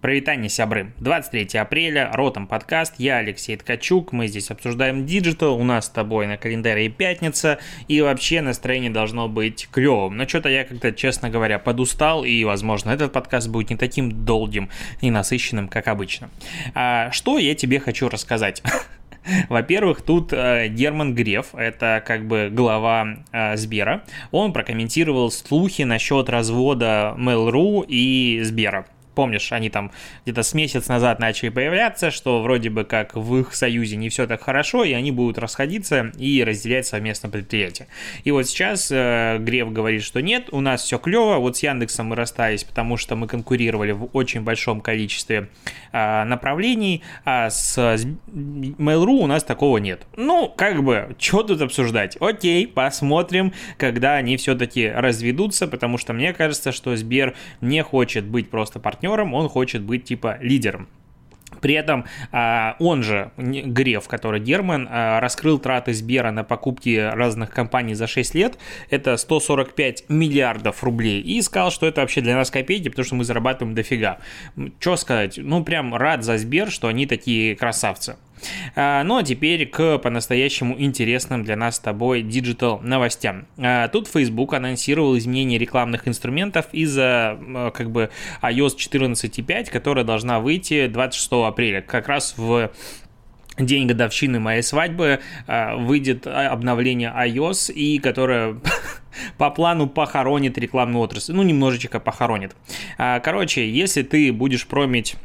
Прывітанне, сябры. 23 апреля, Ротом подкаст, я Алексей Ткачук, мы здесь обсуждаем digital, у нас с тобой на календаре пятница, и вообще настроение должно быть клевым. Но что-то я как-то, честно говоря, подустал, и, возможно, этот подкаст будет не таким долгим и насыщенным, как обычно. А, что я тебе хочу рассказать? Во-первых, тут э, Герман Греф, это как бы глава э, Сбера, он прокомментировал слухи насчет развода Mail.ru и Сбера помнишь, они там где-то с месяц назад начали появляться, что вроде бы как в их союзе не все так хорошо, и они будут расходиться и разделять совместно предприятие. И вот сейчас э, Греф говорит, что нет, у нас все клево, вот с Яндексом мы расстались, потому что мы конкурировали в очень большом количестве э, направлений, а с Mail.ru у нас такого нет. Ну, как бы, что тут обсуждать? Окей, посмотрим, когда они все-таки разведутся, потому что мне кажется, что Сбер не хочет быть просто партнером партнером, он хочет быть типа лидером. При этом а, он же, Греф, который Герман, а, раскрыл траты Сбера на покупки разных компаний за 6 лет. Это 145 миллиардов рублей. И сказал, что это вообще для нас копейки, потому что мы зарабатываем дофига. Что сказать? Ну, прям рад за Сбер, что они такие красавцы. А, ну а теперь к по-настоящему интересным для нас с тобой digital новостям. А, тут Facebook анонсировал изменение рекламных инструментов из-за как бы iOS 14.5, которая должна выйти 26 апреля, как раз в день годовщины моей свадьбы выйдет обновление iOS, и которое по плану похоронит рекламную отрасль. Ну, немножечко похоронит. Короче, если ты будешь промить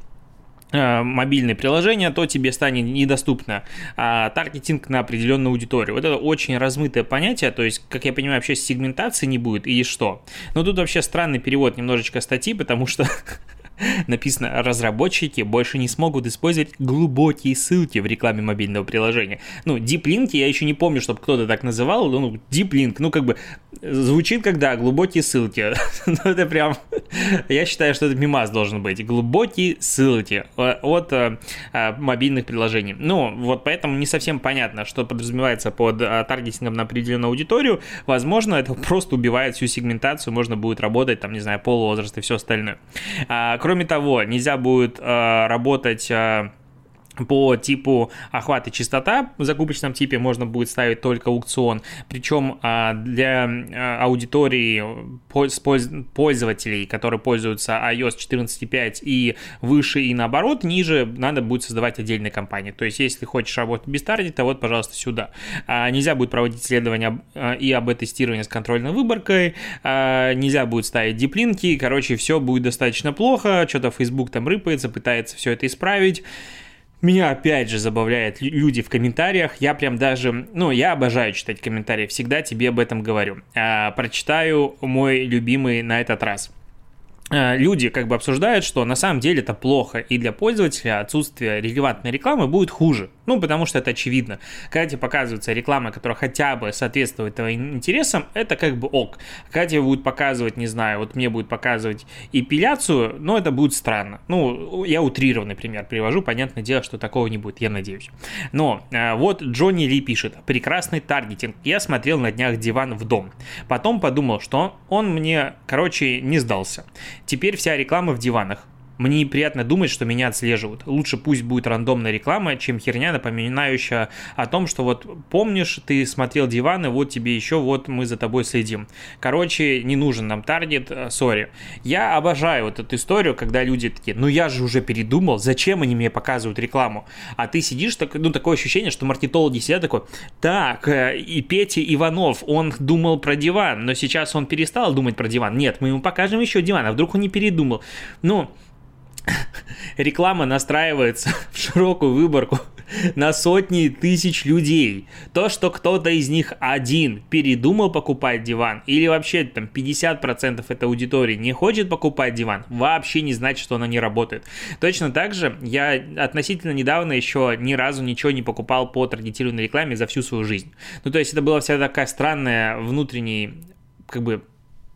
мобильные приложения, то тебе станет недоступно а, таргетинг на определенную аудиторию. Вот это очень размытое понятие, то есть, как я понимаю, вообще сегментации не будет и что. Но тут вообще странный перевод немножечко статьи, потому что написано «Разработчики больше не смогут использовать глубокие ссылки в рекламе мобильного приложения». Ну, Deep я еще не помню, чтобы кто-то так называл, ну, Deep ну, как бы, звучит как, да, глубокие ссылки. ну, это прям, я считаю, что это мимаз должен быть. Глубокие ссылки от а, а, мобильных приложений. Ну, вот поэтому не совсем понятно, что подразумевается под а, таргетингом на определенную аудиторию. Возможно, это просто убивает всю сегментацию, можно будет работать, там, не знаю, полвозраст и все остальное. А, кроме того, нельзя будет э, работать э, по типу охвата частота в закупочном типе можно будет ставить только аукцион. Причем а, для а, аудитории пользователей, которые пользуются iOS 14.5 и выше и наоборот, ниже надо будет создавать отдельные компании. То есть, если хочешь работать без таргета, вот, пожалуйста, сюда. А, нельзя будет проводить исследования и АБ-тестирование с контрольной выборкой, нельзя будет ставить диплинки, короче, все будет достаточно плохо, что-то Facebook там рыпается, пытается все это исправить. Меня опять же забавляют люди в комментариях. Я прям даже, ну, я обожаю читать комментарии, всегда тебе об этом говорю. А, прочитаю мой любимый на этот раз. А, люди как бы обсуждают, что на самом деле это плохо, и для пользователя отсутствие релевантной рекламы будет хуже. Ну, потому что это очевидно. Когда тебе показывается реклама, которая хотя бы соответствует твоим интересам, это как бы ок. Когда тебе будут показывать, не знаю, вот мне будет показывать эпиляцию, ну, это будет странно. Ну, я утрированный пример привожу, понятное дело, что такого не будет, я надеюсь. Но а, вот Джонни Ли пишет, прекрасный таргетинг. Я смотрел на днях диван в дом. Потом подумал, что он мне, короче, не сдался. Теперь вся реклама в диванах. Мне неприятно думать, что меня отслеживают. Лучше пусть будет рандомная реклама, чем херня, напоминающая о том, что вот помнишь, ты смотрел диваны, вот тебе еще, вот мы за тобой следим. Короче, не нужен нам таргет, э, сори. Я обожаю вот эту историю, когда люди такие, ну я же уже передумал, зачем они мне показывают рекламу? А ты сидишь, так, ну такое ощущение, что маркетологи сидят такой, так, э, и Петя Иванов, он думал про диван, но сейчас он перестал думать про диван. Нет, мы ему покажем еще диван, а вдруг он не передумал. Ну, реклама настраивается в широкую выборку на сотни тысяч людей. То, что кто-то из них один передумал покупать диван, или вообще там 50% этой аудитории не хочет покупать диван, вообще не значит, что она не работает. Точно так же я относительно недавно еще ни разу ничего не покупал по таргетированной рекламе за всю свою жизнь. Ну, то есть это была вся такая странная внутренний как бы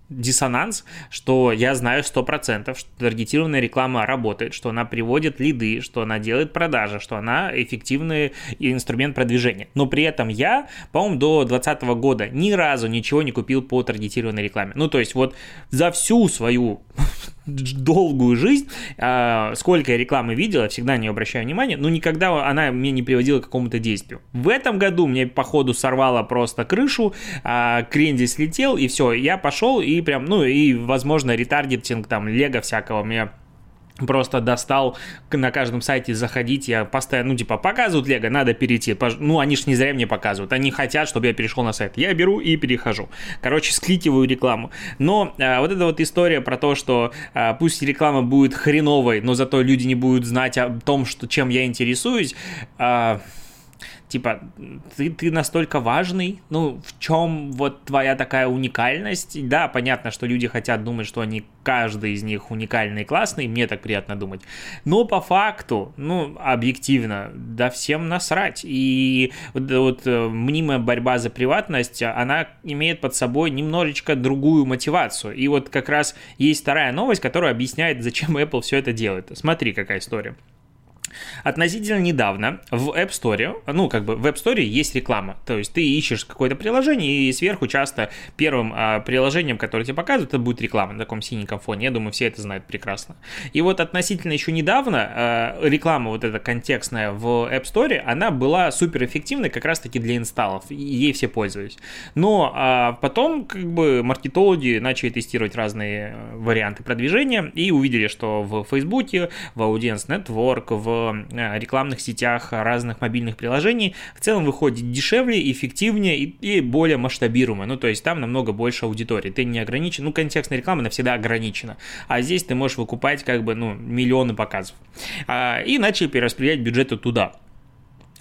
диссонанс, что я знаю 100%, что таргетированная реклама работает, что она приводит лиды, что она делает продажи, что она эффективный инструмент продвижения. Но при этом я, по-моему, до 2020 года ни разу ничего не купил по таргетированной рекламе. Ну, то есть вот за всю свою долгую жизнь, а, сколько я рекламы видел, я всегда не обращаю внимания, но никогда она меня не приводила к какому-то действию. В этом году мне, походу, сорвало просто крышу, а, крендель слетел, и все, я пошел, и прям, ну, и, возможно, ретаргетинг, там, лего всякого меня просто достал на каждом сайте заходить, я постоянно, ну, типа, показывают Лего, надо перейти. Ну, они ж не зря мне показывают. Они хотят, чтобы я перешел на сайт. Я беру и перехожу. Короче, скликиваю рекламу. Но а, вот эта вот история про то, что а, пусть реклама будет хреновой, но зато люди не будут знать о том, что, чем я интересуюсь, а, типа, ты, ты настолько важный, ну, в чем вот твоя такая уникальность? Да, понятно, что люди хотят думать, что они, каждый из них уникальный и классный, мне так приятно думать, но по факту, ну, объективно, да всем насрать, и вот, вот э, мнимая борьба за приватность, она имеет под собой немножечко другую мотивацию, и вот как раз есть вторая новость, которая объясняет, зачем Apple все это делает. Смотри, какая история. Относительно недавно в App Store, ну, как бы в App Store есть реклама. То есть ты ищешь какое-то приложение, и сверху часто первым а, приложением, которое тебе показывают, это будет реклама на таком синеньком фоне. Я думаю, все это знают прекрасно. И вот относительно еще недавно а, реклама вот эта контекстная в App Store, она была суперэффективной как раз-таки для инсталлов. Ей все пользовались. Но а, потом, как бы, маркетологи начали тестировать разные э, варианты продвижения и увидели, что в Фейсбуке, в Audience Network, в Э, рекламных сетях разных мобильных приложений в целом выходит дешевле, эффективнее и, и более масштабируемо. Ну, то есть там намного больше аудитории. Ты не ограничен, ну, контекстная реклама, она всегда ограничена. А здесь ты можешь выкупать как бы, ну, миллионы показов. А, и начали перераспределять бюджеты туда.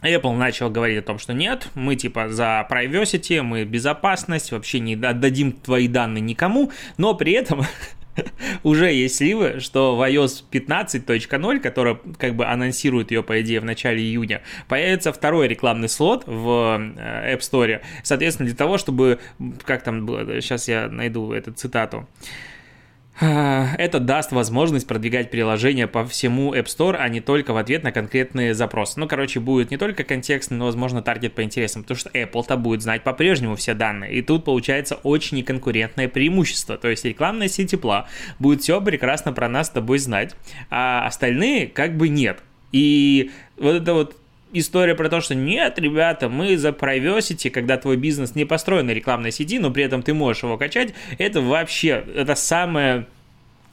Apple начал говорить о том, что нет, мы типа за privacy, мы безопасность, вообще не отдадим твои данные никому, но при этом уже есть сливы, что в iOS 15.0, которая как бы анонсирует ее, по идее, в начале июня, появится второй рекламный слот в э, App Store. Соответственно, для того, чтобы, как там было, сейчас я найду эту цитату, это даст возможность продвигать приложение по всему App Store, а не только в ответ на конкретные запросы. Ну, короче, будет не только контекстный, но, возможно, таргет по интересам, потому что Apple-то будет знать по-прежнему все данные. И тут получается очень неконкурентное преимущество. То есть рекламная сеть тепла будет все прекрасно про нас с тобой знать, а остальные как бы нет. И вот это вот история про то, что нет, ребята, мы за privacy, когда твой бизнес не построен на рекламной сети, но при этом ты можешь его качать, это вообще, это самое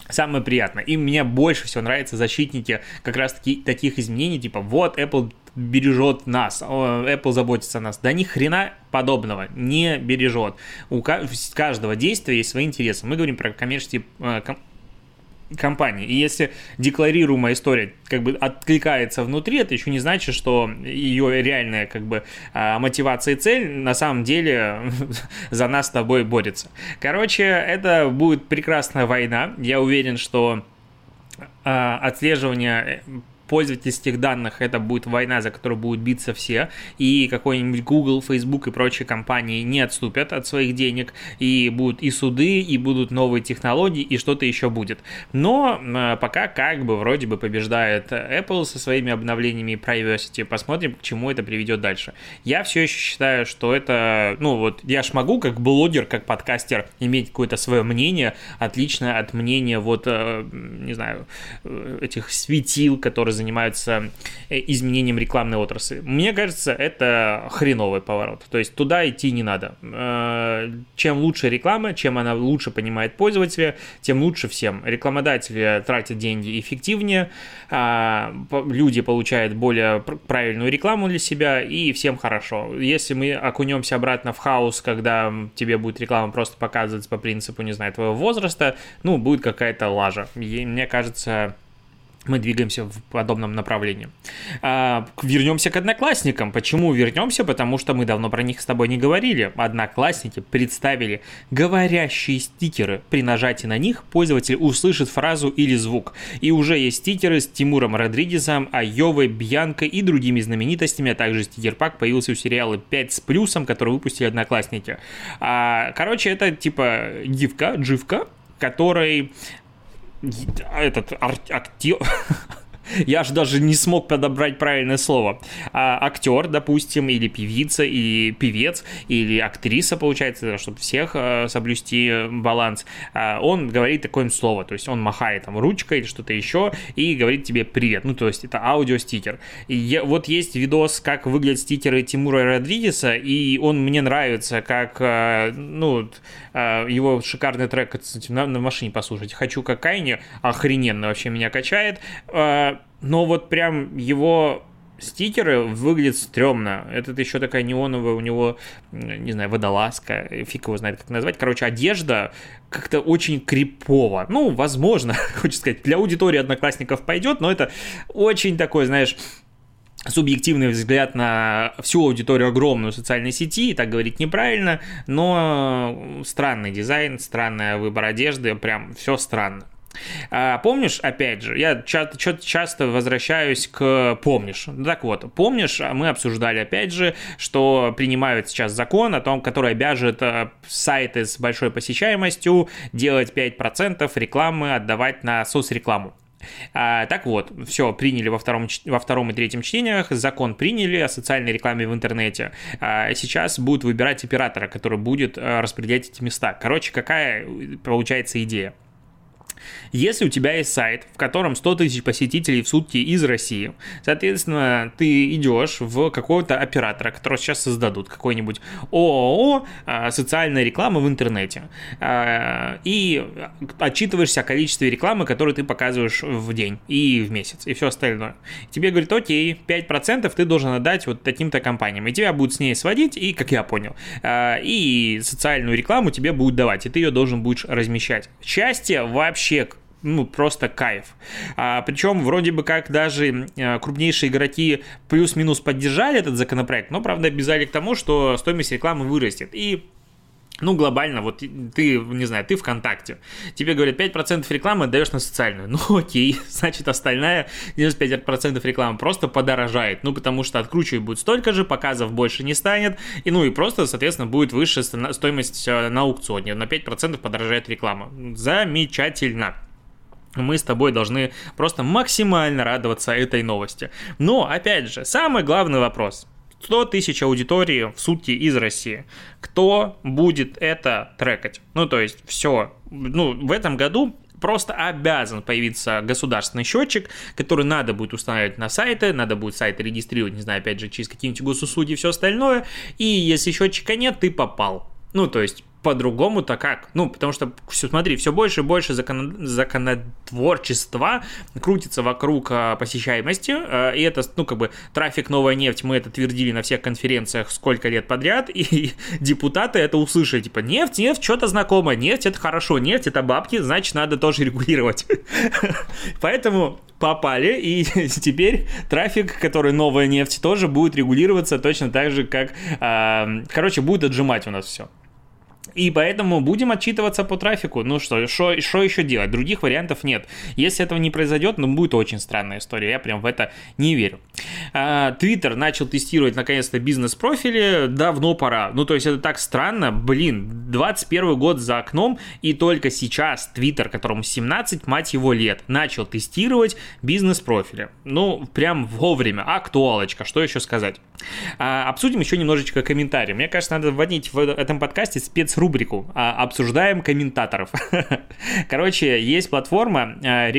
самое приятное. И мне больше всего нравятся защитники как раз-таки таких изменений, типа вот Apple бережет нас, Apple заботится о нас. Да ни хрена подобного не бережет. У каждого действия есть свои интересы. Мы говорим про коммерческие э, компании. И если декларируемая история как бы откликается внутри, это еще не значит, что ее реальная как бы а, мотивация и цель на самом деле за нас с тобой борется. Короче, это будет прекрасная война. Я уверен, что а, отслеживание пользовательских данных это будет война, за которую будут биться все, и какой-нибудь Google, Facebook и прочие компании не отступят от своих денег, и будут и суды, и будут новые технологии, и что-то еще будет. Но э, пока как бы вроде бы побеждает Apple со своими обновлениями privacy, посмотрим, к чему это приведет дальше. Я все еще считаю, что это, ну вот, я ж могу как блогер, как подкастер иметь какое-то свое мнение, отличное от мнения вот, э, не знаю, э, этих светил, которые занимаются э, изменением рекламной отрасли. Мне кажется, это хреновый поворот. То есть туда идти не надо. Э, чем лучше реклама, чем она лучше понимает пользователя, тем лучше всем. Рекламодатели тратят деньги эффективнее, а, люди получают более правильную рекламу для себя, и всем хорошо. Если мы окунемся обратно в хаос, когда тебе будет реклама просто показываться по принципу, не знаю, твоего возраста, ну, будет какая-то лажа. И мне кажется, мы двигаемся в подобном направлении. А, вернемся к одноклассникам. Почему вернемся? Потому что мы давно про них с тобой не говорили. Одноклассники представили говорящие стикеры. При нажатии на них пользователь услышит фразу или звук. И уже есть стикеры с Тимуром Родригезом, Айовой, Бьянкой и другими знаменитостями, а также стикер-пак появился у сериала 5 с плюсом, который выпустили Одноклассники. А, короче, это типа гифка, дживка, который этот актер, Я аж даже не смог подобрать правильное слово. А, актер, допустим, или певица, или певец, или актриса, получается, чтобы всех а, соблюсти баланс, а, он говорит такое слово, то есть он махает там ручкой или что-то еще и говорит тебе привет. Ну, то есть это аудиостикер. И вот есть видос, как выглядят стикеры Тимура Родригеса, и он мне нравится, как, а, ну, а, его шикарный трек, на, на машине послушать. «Хочу как Кайни», охрененно вообще меня качает. А, но вот прям его стикеры выглядят стрёмно. Этот еще такая неоновая у него, не знаю, водолазка, фиг его знает, как назвать. Короче, одежда как-то очень крипово. Ну, возможно, хочется сказать, для аудитории одноклассников пойдет, но это очень такой, знаешь, субъективный взгляд на всю аудиторию огромную социальной сети, и так говорить неправильно, но странный дизайн, странный выбор одежды, прям все странно. А, помнишь, опять же, я часто, часто возвращаюсь к помнишь. Так вот, помнишь, мы обсуждали опять же, что принимают сейчас закон о том, который обяжет э, сайты с большой посещаемостью делать 5% рекламы отдавать на соцрекламу. А, так вот, все, приняли во втором, во втором и третьем чтениях, закон приняли о социальной рекламе в интернете. А, сейчас будут выбирать оператора, который будет а, распределять эти места. Короче, какая получается идея? Если у тебя есть сайт, в котором 100 тысяч посетителей в сутки из России, соответственно, ты идешь в какого-то оператора, которого сейчас создадут, какой-нибудь ООО а, социальная реклама в интернете, а, и отчитываешься о количестве рекламы, которую ты показываешь в день и в месяц, и все остальное. Тебе говорят, окей, 5% ты должен отдать вот таким-то компаниям, и тебя будут с ней сводить, и, как я понял, а, и социальную рекламу тебе будут давать, и ты ее должен будешь размещать. Счастье вообще ну, просто кайф. А, причем вроде бы как даже а, крупнейшие игроки плюс-минус поддержали этот законопроект, но, правда, обязали к тому, что стоимость рекламы вырастет. И ну, глобально, вот ты, не знаю, ты ВКонтакте, тебе говорят 5% рекламы даешь на социальную. Ну, окей, значит, остальная 95% рекламы просто подорожает. Ну, потому что откручивать будет столько же, показов больше не станет, и ну, и просто, соответственно, будет выше стоимость э, на аукционе. На 5% подорожает реклама. Замечательно мы с тобой должны просто максимально радоваться этой новости. Но, опять же, самый главный вопрос. 100 тысяч аудитории в сутки из России. Кто будет это трекать? Ну, то есть, все. Ну, в этом году просто обязан появиться государственный счетчик, который надо будет устанавливать на сайты, надо будет сайты регистрировать, не знаю, опять же, через какие-нибудь госуслуги и все остальное. И если счетчика нет, ты попал. Ну, то есть, по-другому-то как? Ну, потому что, все, смотри, все больше и больше закон... законотворчества крутится вокруг а, посещаемости, а, и это, ну, как бы, трафик «Новая нефть», мы это твердили на всех конференциях сколько лет подряд, и депутаты это услышали, типа, нефть, нефть, что-то знакомое, нефть – это хорошо, нефть – это бабки, значит, надо тоже регулировать. Поэтому попали, и теперь трафик, который новая нефть, тоже будет регулироваться точно так же, как, э, короче, будет отжимать у нас все. И поэтому будем отчитываться по трафику. Ну что, что еще делать? Других вариантов нет. Если этого не произойдет, ну будет очень странная история. Я прям в это не верю. Твиттер начал тестировать наконец-то бизнес-профили. Давно пора. Ну то есть это так странно. Блин, 21 год за окном, и только сейчас Твиттер, которому 17, мать его, лет, начал тестировать бизнес-профили. Ну, прям вовремя. Актуалочка, что еще сказать? А, обсудим еще немножечко комментарии. Мне кажется, надо вводить в этом подкасте спецрубрику а, «Обсуждаем комментаторов». Короче, есть платформа а,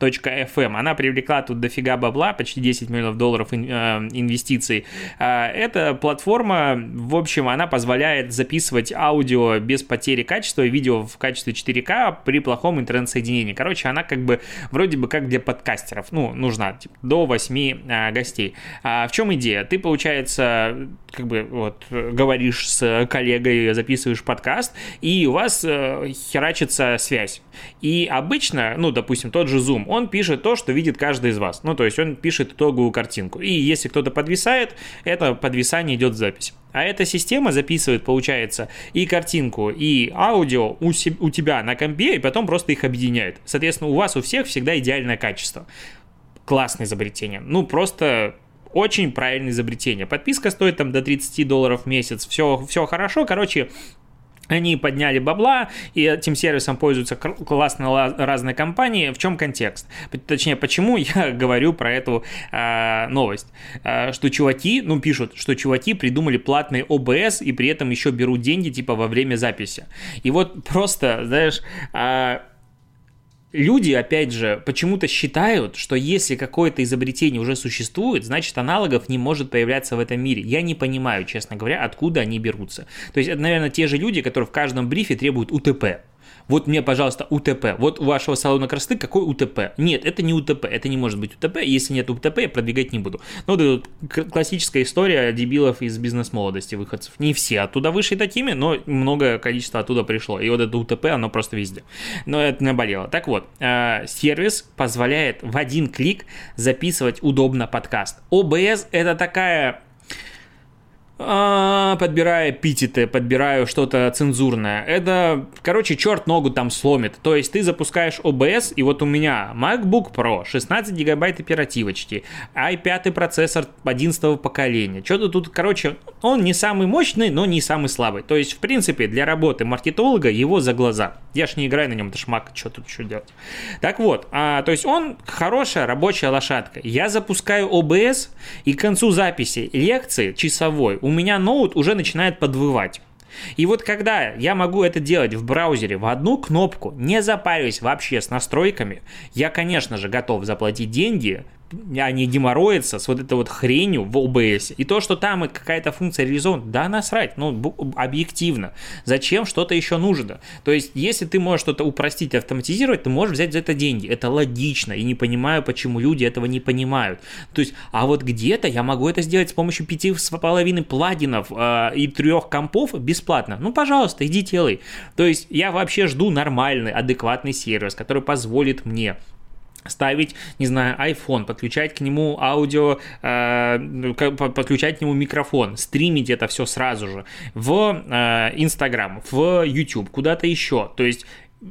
riverside.fm. Она привлекла тут дофига бабла, почти 10 миллионов долларов а, инвестиций. А, эта платформа, в общем, она позволяет записывать аудио без потери качества, видео в качестве 4К при плохом интернет-соединении. Короче, она как бы вроде бы как для подкастеров. Ну, нужна типа, до 8 а, гостей. А, в чем идея? Ты получается, как бы вот говоришь с коллегой, записываешь подкаст, и у вас э, херачится связь. И обычно, ну, допустим, тот же Zoom, он пишет то, что видит каждый из вас. Ну, то есть он пишет итоговую картинку. И если кто-то подвисает, это подвисание идет в запись. А эта система записывает, получается, и картинку, и аудио у, се- у тебя на компе, и потом просто их объединяет. Соответственно, у вас у всех всегда идеальное качество. Классное изобретение. Ну, просто очень правильное изобретение. Подписка стоит там до 30 долларов в месяц, все, все хорошо, короче, они подняли бабла, и этим сервисом пользуются классно разные компании. В чем контекст? Точнее, почему я говорю про эту э, новость? Э, что чуваки, ну, пишут, что чуваки придумали платный ОБС и при этом еще берут деньги, типа, во время записи. И вот просто, знаешь, э, люди, опять же, почему-то считают, что если какое-то изобретение уже существует, значит аналогов не может появляться в этом мире. Я не понимаю, честно говоря, откуда они берутся. То есть это, наверное, те же люди, которые в каждом брифе требуют УТП вот мне, пожалуйста, УТП. Вот у вашего салона красоты какой УТП? Нет, это не УТП, это не может быть УТП. Если нет УТП, я продвигать не буду. Ну, вот классическая история дебилов из бизнес-молодости выходцев. Не все оттуда вышли такими, но многое количество оттуда пришло. И вот это УТП, оно просто везде. Но это наболело. Так вот, э, сервис позволяет в один клик записывать удобно подкаст. ОБС это такая а, подбираю эпитеты, подбираю что-то цензурное. Это, короче, черт ногу там сломит. То есть ты запускаешь OBS, и вот у меня MacBook Pro, 16 гигабайт оперативочки, i5 процессор 11 поколения. Что-то тут, короче, он не самый мощный, но не самый слабый. То есть, в принципе, для работы маркетолога его за глаза. Я ж не играю на нем, Mac, что тут еще делать. Так вот, а, то есть он хорошая рабочая лошадка. Я запускаю OBS, и к концу записи лекции часовой у меня ноут уже начинает подвывать. И вот когда я могу это делать в браузере в одну кнопку, не запариваясь вообще с настройками, я, конечно же, готов заплатить деньги, не геморроиться с вот этой вот хренью в OBS. И то, что там какая-то функция реализована, да насрать, ну, объективно. Зачем что-то еще нужно? То есть, если ты можешь что-то упростить, автоматизировать, ты можешь взять за это деньги. Это логично, и не понимаю, почему люди этого не понимают. То есть, а вот где-то я могу это сделать с помощью пяти с половиной плагинов э, и трех компов бесплатно. Ну, пожалуйста, иди делай. То есть, я вообще жду нормальный, адекватный сервис, который позволит мне ставить, не знаю, iPhone, подключать к нему аудио, э, подключать к нему микрофон, стримить это все сразу же в э, Instagram, в YouTube, куда-то еще. То есть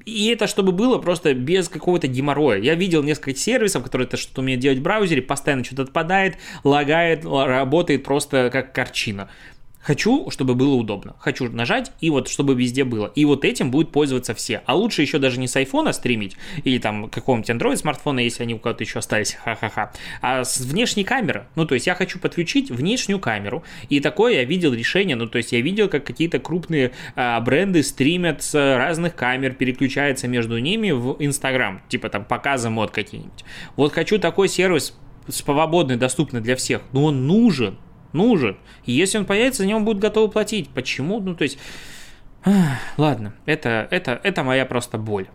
и это чтобы было просто без какого-то геморроя. Я видел несколько сервисов, которые это что-то умеют делать в браузере, постоянно что-то отпадает, лагает, работает просто как корчина. Хочу, чтобы было удобно. Хочу нажать, и вот чтобы везде было. И вот этим будут пользоваться все. А лучше еще даже не с айфона стримить, или там какого-нибудь Android смартфона, если они у кого-то еще остались, ха-ха-ха, а с внешней камеры. Ну, то есть я хочу подключить внешнюю камеру. И такое я видел решение, ну, то есть я видел, как какие-то крупные а, бренды стримят с разных камер, переключаются между ними в Instagram, типа там показы мод какие-нибудь. Вот хочу такой сервис свободный, доступный для всех, но он нужен, нужен. И если он появится, за него будут готовы платить. Почему? Ну, то есть... Ладно, это, это, это моя просто боль.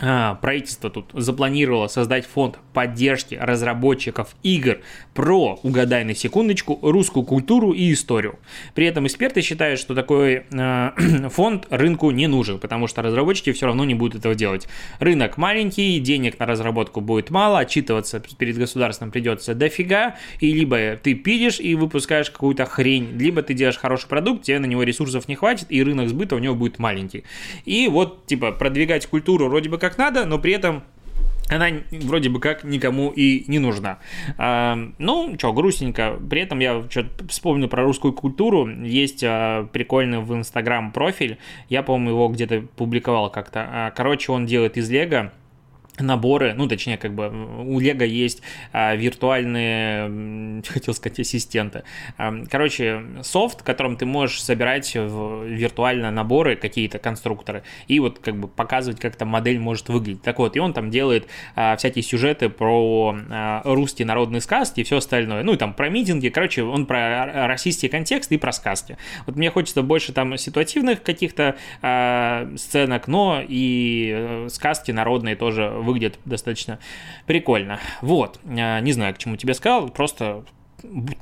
А, правительство тут запланировало создать фонд поддержки разработчиков игр про, угадай на секундочку, русскую культуру и историю. При этом эксперты считают, что такой э, фонд рынку не нужен, потому что разработчики все равно не будут этого делать. Рынок маленький, денег на разработку будет мало, отчитываться перед государством придется дофига, и либо ты пилишь и выпускаешь какую-то хрень, либо ты делаешь хороший продукт, тебе на него ресурсов не хватит, и рынок сбыта у него будет маленький. И вот, типа, продвигать культуру вроде бы как надо, но при этом она вроде бы как никому и не нужна. А, ну, что, грустненько. При этом я что-то вспомнил про русскую культуру. Есть а, прикольный в Инстаграм профиль. Я, по-моему, его где-то публиковал как-то. А, короче, он делает из Лего наборы, ну, точнее, как бы у Лего есть а, виртуальные, хотел сказать, ассистенты. А, короче, софт, которым ты можешь собирать в, виртуально наборы, какие-то конструкторы, и вот как бы показывать, как эта модель может выглядеть. Так вот, и он там делает а, всякие сюжеты про а, русские народные сказки и все остальное. Ну, и там про митинги, короче, он про российский контекст и про сказки. Вот мне хочется больше там ситуативных каких-то а, сценок, но и э, сказки народные тоже выглядит достаточно прикольно. Вот, а, не знаю, к чему тебе сказал, просто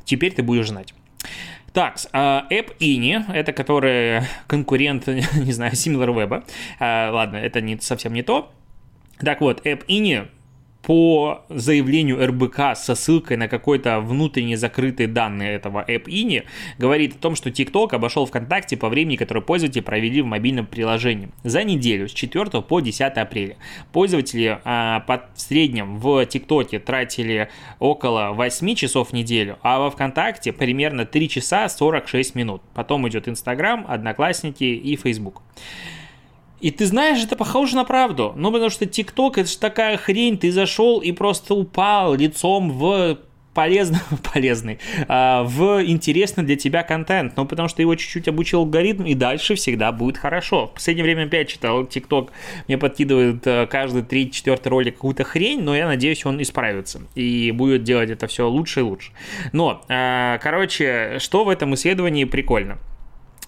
теперь ты будешь знать. Так, а, App Ini, это который конкурент, не знаю, SimilarWeb. А, ладно, это не, совсем не то. Так вот, App Ini по заявлению РБК со ссылкой на какой-то внутренне закрытые данные этого App INI говорит о том, что TikTok обошел ВКонтакте по времени, которое пользователи провели в мобильном приложении. За неделю с 4 по 10 апреля пользователи а, под, в среднем в ТикТоке тратили около 8 часов в неделю, а во ВКонтакте примерно 3 часа 46 минут. Потом идет Инстаграм, Одноклассники и Фейсбук. И ты знаешь, это похоже на правду. Ну, потому что ТикТок это же такая хрень, ты зашел и просто упал лицом в полезный, полезный, а, в интересный для тебя контент, ну, потому что его чуть-чуть обучил алгоритм, и дальше всегда будет хорошо. В последнее время опять читал, ТикТок мне подкидывает а, каждый третий-четвертый ролик какую-то хрень, но я надеюсь, он исправится и будет делать это все лучше и лучше. Но, а, короче, что в этом исследовании прикольно?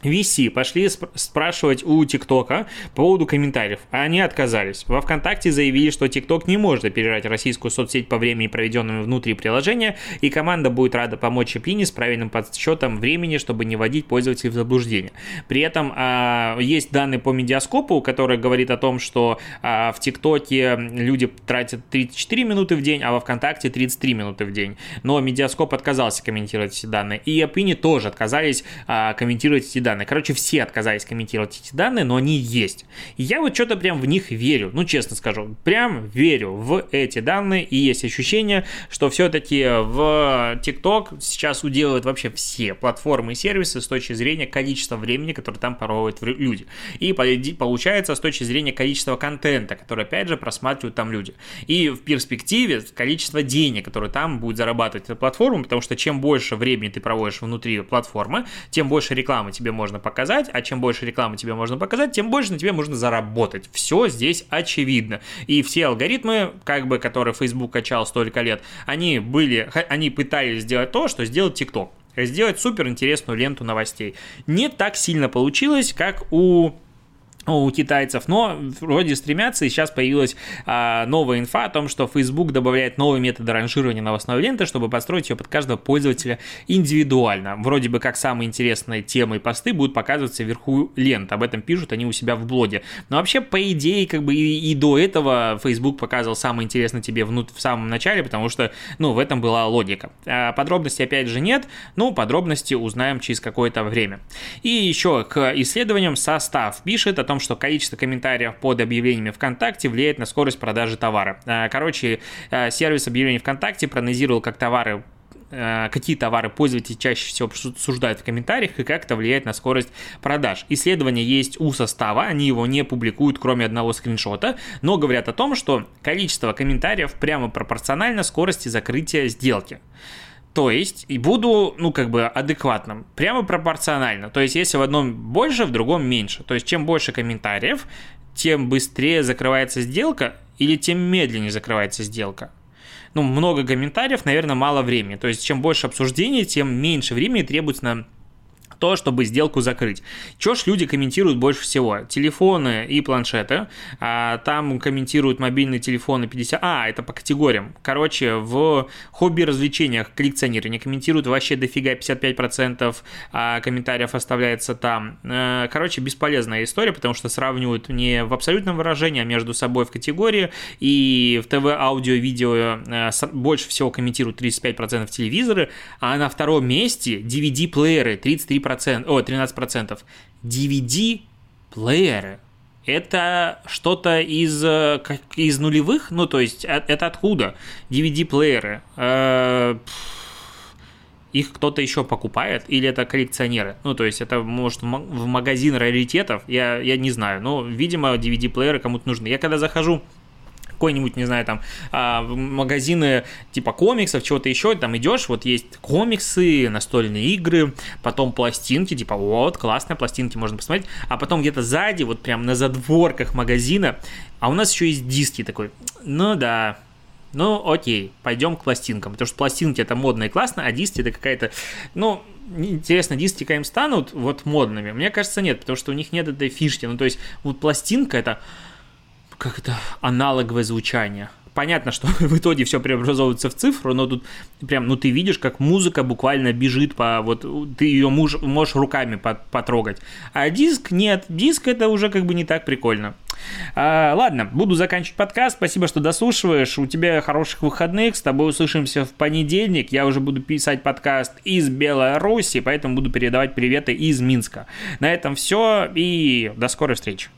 VC пошли сп- спрашивать у ТикТока по поводу комментариев, а они отказались. Во ВКонтакте заявили, что ТикТок не может опережать российскую соцсеть по времени, проведенному внутри приложения, и команда будет рада помочь Эплине с правильным подсчетом времени, чтобы не вводить пользователей в заблуждение. При этом а, есть данные по медиаскопу, который говорит о том, что а, в ТикТоке люди тратят 34 минуты в день, а во ВКонтакте 33 минуты в день. Но медиаскоп отказался комментировать эти данные, и Эплине тоже отказались а, комментировать эти данные данные. Короче, все отказались комментировать эти данные, но они есть. И я вот что-то прям в них верю, ну, честно скажу, прям верю в эти данные, и есть ощущение, что все-таки в TikTok сейчас уделывают вообще все платформы и сервисы с точки зрения количества времени, которое там проводят люди. И получается с точки зрения количества контента, который, опять же, просматривают там люди. И в перспективе количество денег, которые там будет зарабатывать эта платформа, потому что чем больше времени ты проводишь внутри платформы, тем больше рекламы тебе может можно показать, а чем больше рекламы тебе можно показать, тем больше на тебе можно заработать. Все здесь очевидно. И все алгоритмы, как бы, которые Facebook качал столько лет, они были, они пытались сделать то, что сделал TikTok сделать супер интересную ленту новостей. Не так сильно получилось, как у у китайцев, но вроде стремятся, и сейчас появилась а, новая инфа о том, что Facebook добавляет новый метод ранжирования новостной ленты, чтобы построить ее под каждого пользователя индивидуально. Вроде бы как самые интересные темы и посты будут показываться вверху лент, об этом пишут они у себя в блоге. Но вообще, по идее, как бы и, и до этого Facebook показывал самое интересное тебе внут в самом начале, потому что, ну, в этом была логика. А подробностей, опять же, нет, ну, подробности узнаем через какое-то время. И еще к исследованиям состав пишет о том, том, что количество комментариев под объявлениями ВКонтакте влияет на скорость продажи товара. А, короче, а, сервис объявлений ВКонтакте проанализировал, как товары а, какие товары пользователи чаще всего обсуждают в комментариях и как это влияет на скорость продаж. Исследование есть у состава, они его не публикуют, кроме одного скриншота, но говорят о том, что количество комментариев прямо пропорционально скорости закрытия сделки. То есть, и буду, ну, как бы адекватным, прямо пропорционально. То есть, если в одном больше, в другом меньше. То есть, чем больше комментариев, тем быстрее закрывается сделка или тем медленнее закрывается сделка. Ну, много комментариев, наверное, мало времени. То есть, чем больше обсуждений, тем меньше времени требуется на то, чтобы сделку закрыть. Чё ж люди комментируют больше всего? Телефоны и планшеты. А, там комментируют мобильные телефоны 50... А, это по категориям. Короче, в хобби-развлечениях коллекционеры комментируют вообще дофига 55% а комментариев оставляется там. Э, короче, бесполезная история, потому что сравнивают не в абсолютном выражении, а между собой в категории. И в ТВ, аудио, видео э, больше всего комментируют 35% телевизоры, а на втором месте DVD-плееры 33% 13%, о, 13%. DVD-плееры. Это что-то из, э, из нулевых? Ну, то есть, э, это откуда? DVD-плееры. Э, их кто-то еще покупает, или это коллекционеры? Ну, то есть, это, может, в магазин раритетов, я, я не знаю. Но, видимо, DVD-плееры кому-то нужны. Я когда захожу какой-нибудь, не знаю, там, а, магазины типа комиксов, чего-то еще, там идешь, вот есть комиксы, настольные игры, потом пластинки, типа, вот, классные пластинки, можно посмотреть, а потом где-то сзади, вот прям на задворках магазина, а у нас еще есть диски такой, ну да, ну, окей, пойдем к пластинкам, потому что пластинки это модно и классно, а диски это какая-то, ну, интересно, диски когда станут вот модными? Мне кажется, нет, потому что у них нет этой фишки, ну, то есть, вот пластинка это как это, аналоговое звучание. Понятно, что в итоге все преобразовывается в цифру, но тут прям, ну ты видишь, как музыка буквально бежит по, вот ты ее муж, можешь руками потрогать. А диск нет, диск это уже как бы не так прикольно. А, ладно, буду заканчивать подкаст. Спасибо, что дослушиваешь. У тебя хороших выходных. С тобой услышимся в понедельник. Я уже буду писать подкаст из Беларуси, поэтому буду передавать приветы из Минска. На этом все и до скорой встречи.